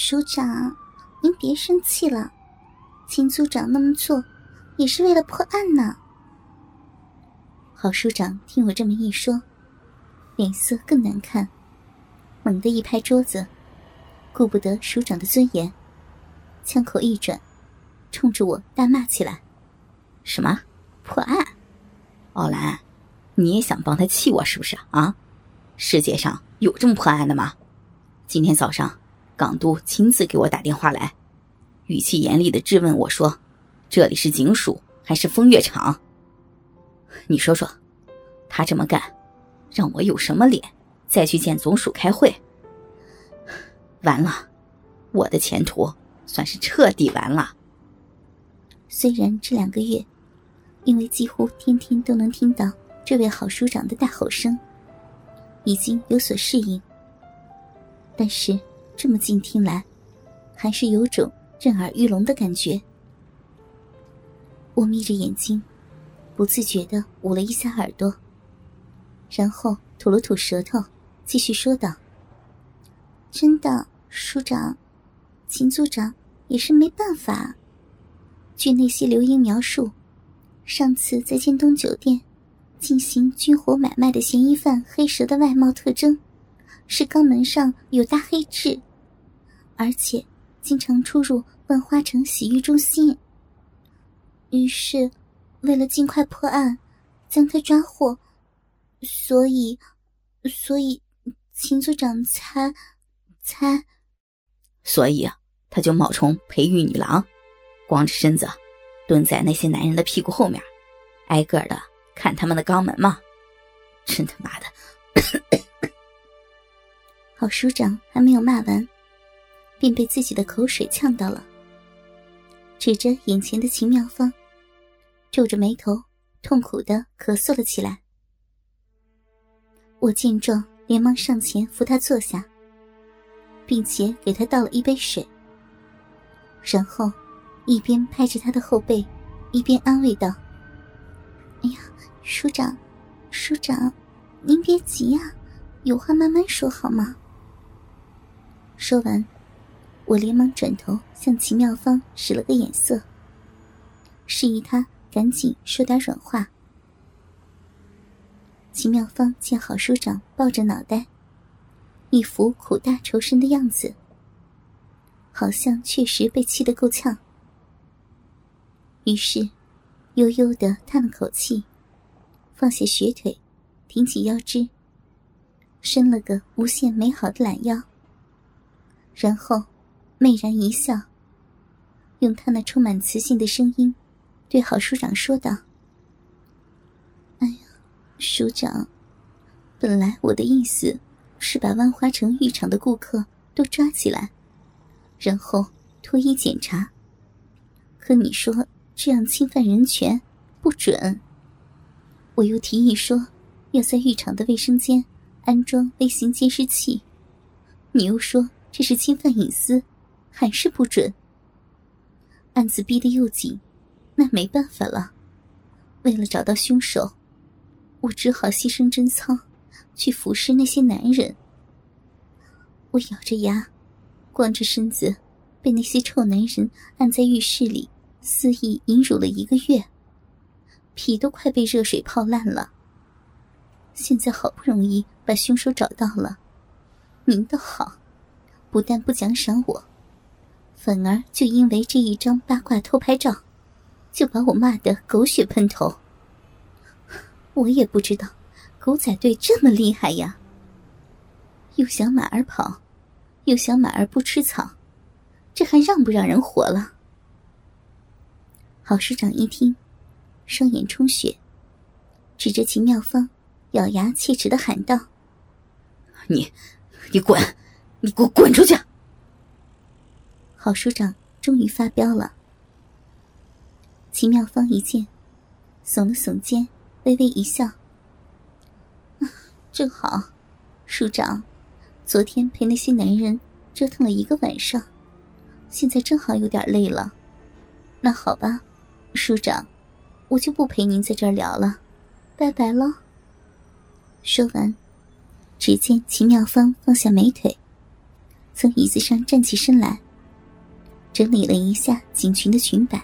署长，您别生气了，秦组长那么做也是为了破案呢。郝署长听我这么一说，脸色更难看，猛地一拍桌子，顾不得署长的尊严，枪口一转，冲着我大骂起来：“什么破案？奥兰，你也想帮他气我是不是啊？世界上有这么破案的吗？今天早上。”港督亲自给我打电话来，语气严厉的质问我说：“这里是警署还是风月场？你说说，他这么干，让我有什么脸再去见总署开会？完了，我的前途算是彻底完了。”虽然这两个月，因为几乎天天都能听到这位郝署长的大吼声，已经有所适应，但是。这么近听来，还是有种震耳欲聋的感觉。我眯着眼睛，不自觉的捂了一下耳朵，然后吐了吐舌头，继续说道：“真的，署长，秦组长也是没办法。据那些流言描述，上次在建东酒店进行军火买卖的嫌疑犯黑蛇的外貌特征，是肛门上有大黑痣。”而且，经常出入万花城洗浴中心。于是，为了尽快破案，将他抓获，所以，所以秦组长才才，所以啊，他就冒充培育女郎，光着身子，蹲在那些男人的屁股后面，挨个的看他们的肛门嘛。真他妈的！郝署长还没有骂完。便被自己的口水呛到了，指着眼前的秦妙芳，皱着眉头，痛苦的咳嗽了起来。我见状，连忙上前扶他坐下，并且给他倒了一杯水，然后一边拍着他的后背，一边安慰道：“哎呀，署长，署长，您别急呀，有话慢慢说好吗？”说完。我连忙转头向秦妙芳使了个眼色，示意她赶紧说点软话。秦妙芳见郝书长抱着脑袋，一副苦大仇深的样子，好像确实被气得够呛，于是悠悠的叹了口气，放下雪腿，挺起腰肢，伸了个无限美好的懒腰，然后。媚然一笑，用他那充满磁性的声音，对郝署长说道：“哎呀，署长，本来我的意思是把万花城浴场的顾客都抓起来，然后脱衣检查。可你说这样侵犯人权，不准。我又提议说要在浴场的卫生间安装微型监视器，你又说这是侵犯隐私。”还是不准。案子逼得又紧，那没办法了。为了找到凶手，我只好牺牲贞操，去服侍那些男人。我咬着牙，光着身子，被那些臭男人按在浴室里肆意淫辱了一个月，皮都快被热水泡烂了。现在好不容易把凶手找到了，您倒好，不但不奖赏我。反而就因为这一张八卦偷拍照，就把我骂得狗血喷头。我也不知道，狗仔队这么厉害呀！又想马儿跑，又想马儿不吃草，这还让不让人活了？郝市长一听，双眼充血，指着秦妙芳，咬牙切齿的喊道：“你，你滚，你给我滚出去！”郝署长终于发飙了。秦妙芳一见，耸了耸肩，微微一笑：“正好，署长，昨天陪那些男人折腾了一个晚上，现在正好有点累了。那好吧，署长，我就不陪您在这儿聊了，拜拜了。”说完，只见秦妙芳放下美腿，从椅子上站起身来，整理了一下警裙的裙摆，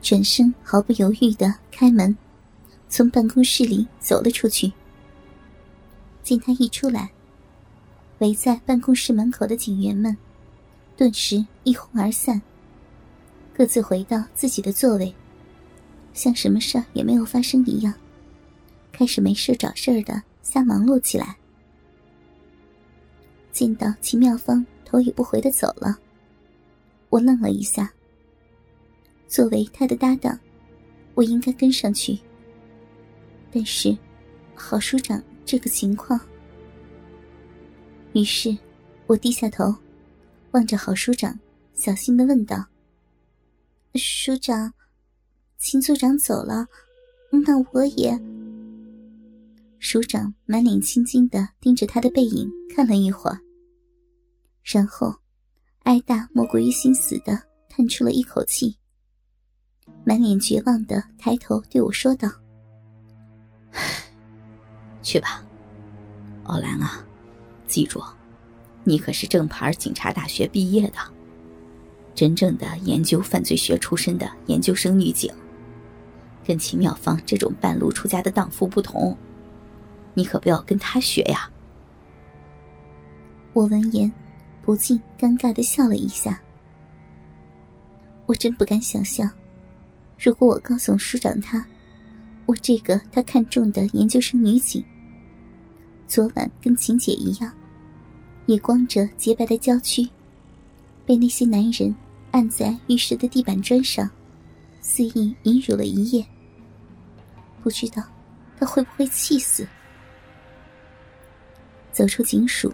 转身毫不犹豫的开门，从办公室里走了出去。见他一出来，围在办公室门口的警员们顿时一哄而散，各自回到自己的座位，像什么事儿也没有发生一样，开始没事找事儿的瞎忙碌起来。见到秦妙芳头也不回的走了，我愣了一下。作为他的搭档，我应该跟上去。但是，郝署长这个情况……于是，我低下头，望着郝署长，小心的问道：“署长，秦组长走了，那我也……”署长满脸青筋的盯着他的背影看了一会儿。然后，挨大莫过于心死的叹出了一口气，满脸绝望的抬头对我说道：“去吧，奥兰啊，记住，你可是正牌警察大学毕业的，真正的研究犯罪学出身的研究生女警，跟秦妙芳这种半路出家的荡妇不同，你可不要跟她学呀。”我闻言。不禁尴尬的笑了一下。我真不敢想象，如果我告诉署长他，我这个他看中的研究生女警，昨晚跟秦姐一样，也光着洁白的娇躯，被那些男人按在浴室的地板砖上，肆意淫辱了一夜，不知道他会不会气死。走出警署。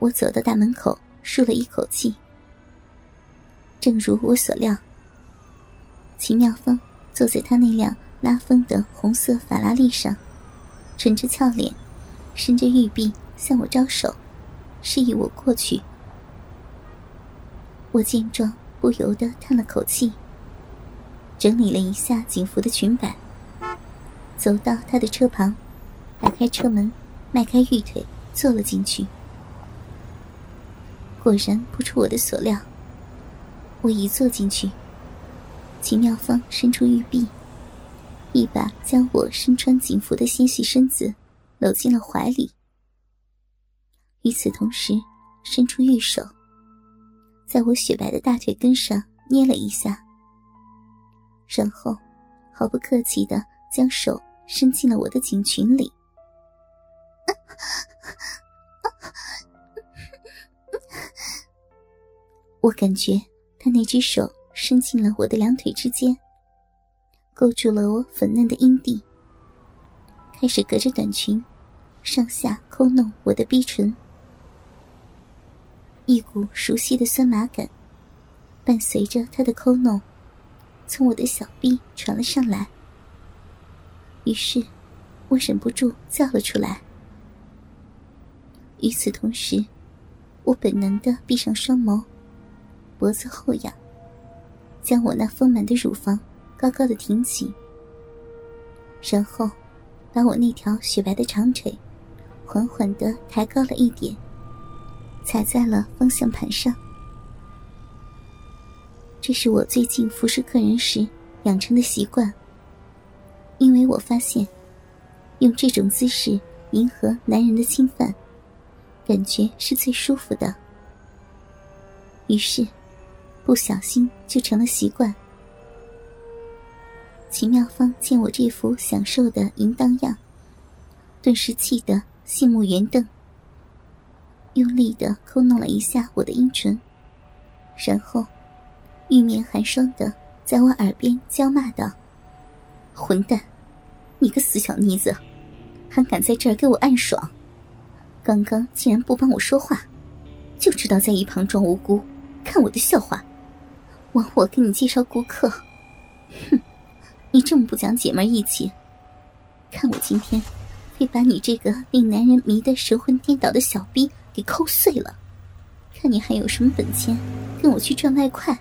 我走到大门口，舒了一口气。正如我所料，秦妙峰坐在他那辆拉风的红色法拉利上，沉着俏脸，伸着玉臂向我招手，示意我过去。我见状，不由得叹了口气，整理了一下警服的裙摆，走到他的车旁，打开车门，迈开玉腿，坐了进去。果然不出我的所料，我一坐进去，秦妙芳伸出玉臂，一把将我身穿警服的纤细身子搂进了怀里。与此同时，伸出玉手，在我雪白的大腿根上捏了一下，然后毫不客气的将手伸进了我的警裙里。我感觉他那只手伸进了我的两腿之间，勾住了我粉嫩的阴蒂，开始隔着短裙上下抠弄我的逼唇。一股熟悉的酸麻感伴随着他的抠弄，从我的小臂传了上来。于是，我忍不住叫了出来。与此同时，我本能的闭上双眸。脖子后仰，将我那丰满的乳房高高的挺起，然后把我那条雪白的长腿缓缓的抬高了一点，踩在了方向盘上。这是我最近服侍客人时养成的习惯，因为我发现用这种姿势迎合男人的侵犯，感觉是最舒服的。于是。不小心就成了习惯。秦妙芳见我这副享受的淫荡样，顿时气得杏目圆瞪，用力的抠弄了一下我的阴唇，然后玉面寒霜的在我耳边娇骂道：“混蛋，你个死小妮子，还敢在这儿给我暗爽！刚刚竟然不帮我说话，就知道在一旁装无辜，看我的笑话！”我给你介绍顾客，哼！你这么不讲姐妹义气，看我今天非把你这个令男人迷得神魂颠倒的小逼给抠碎了，看你还有什么本钱跟我去赚外快！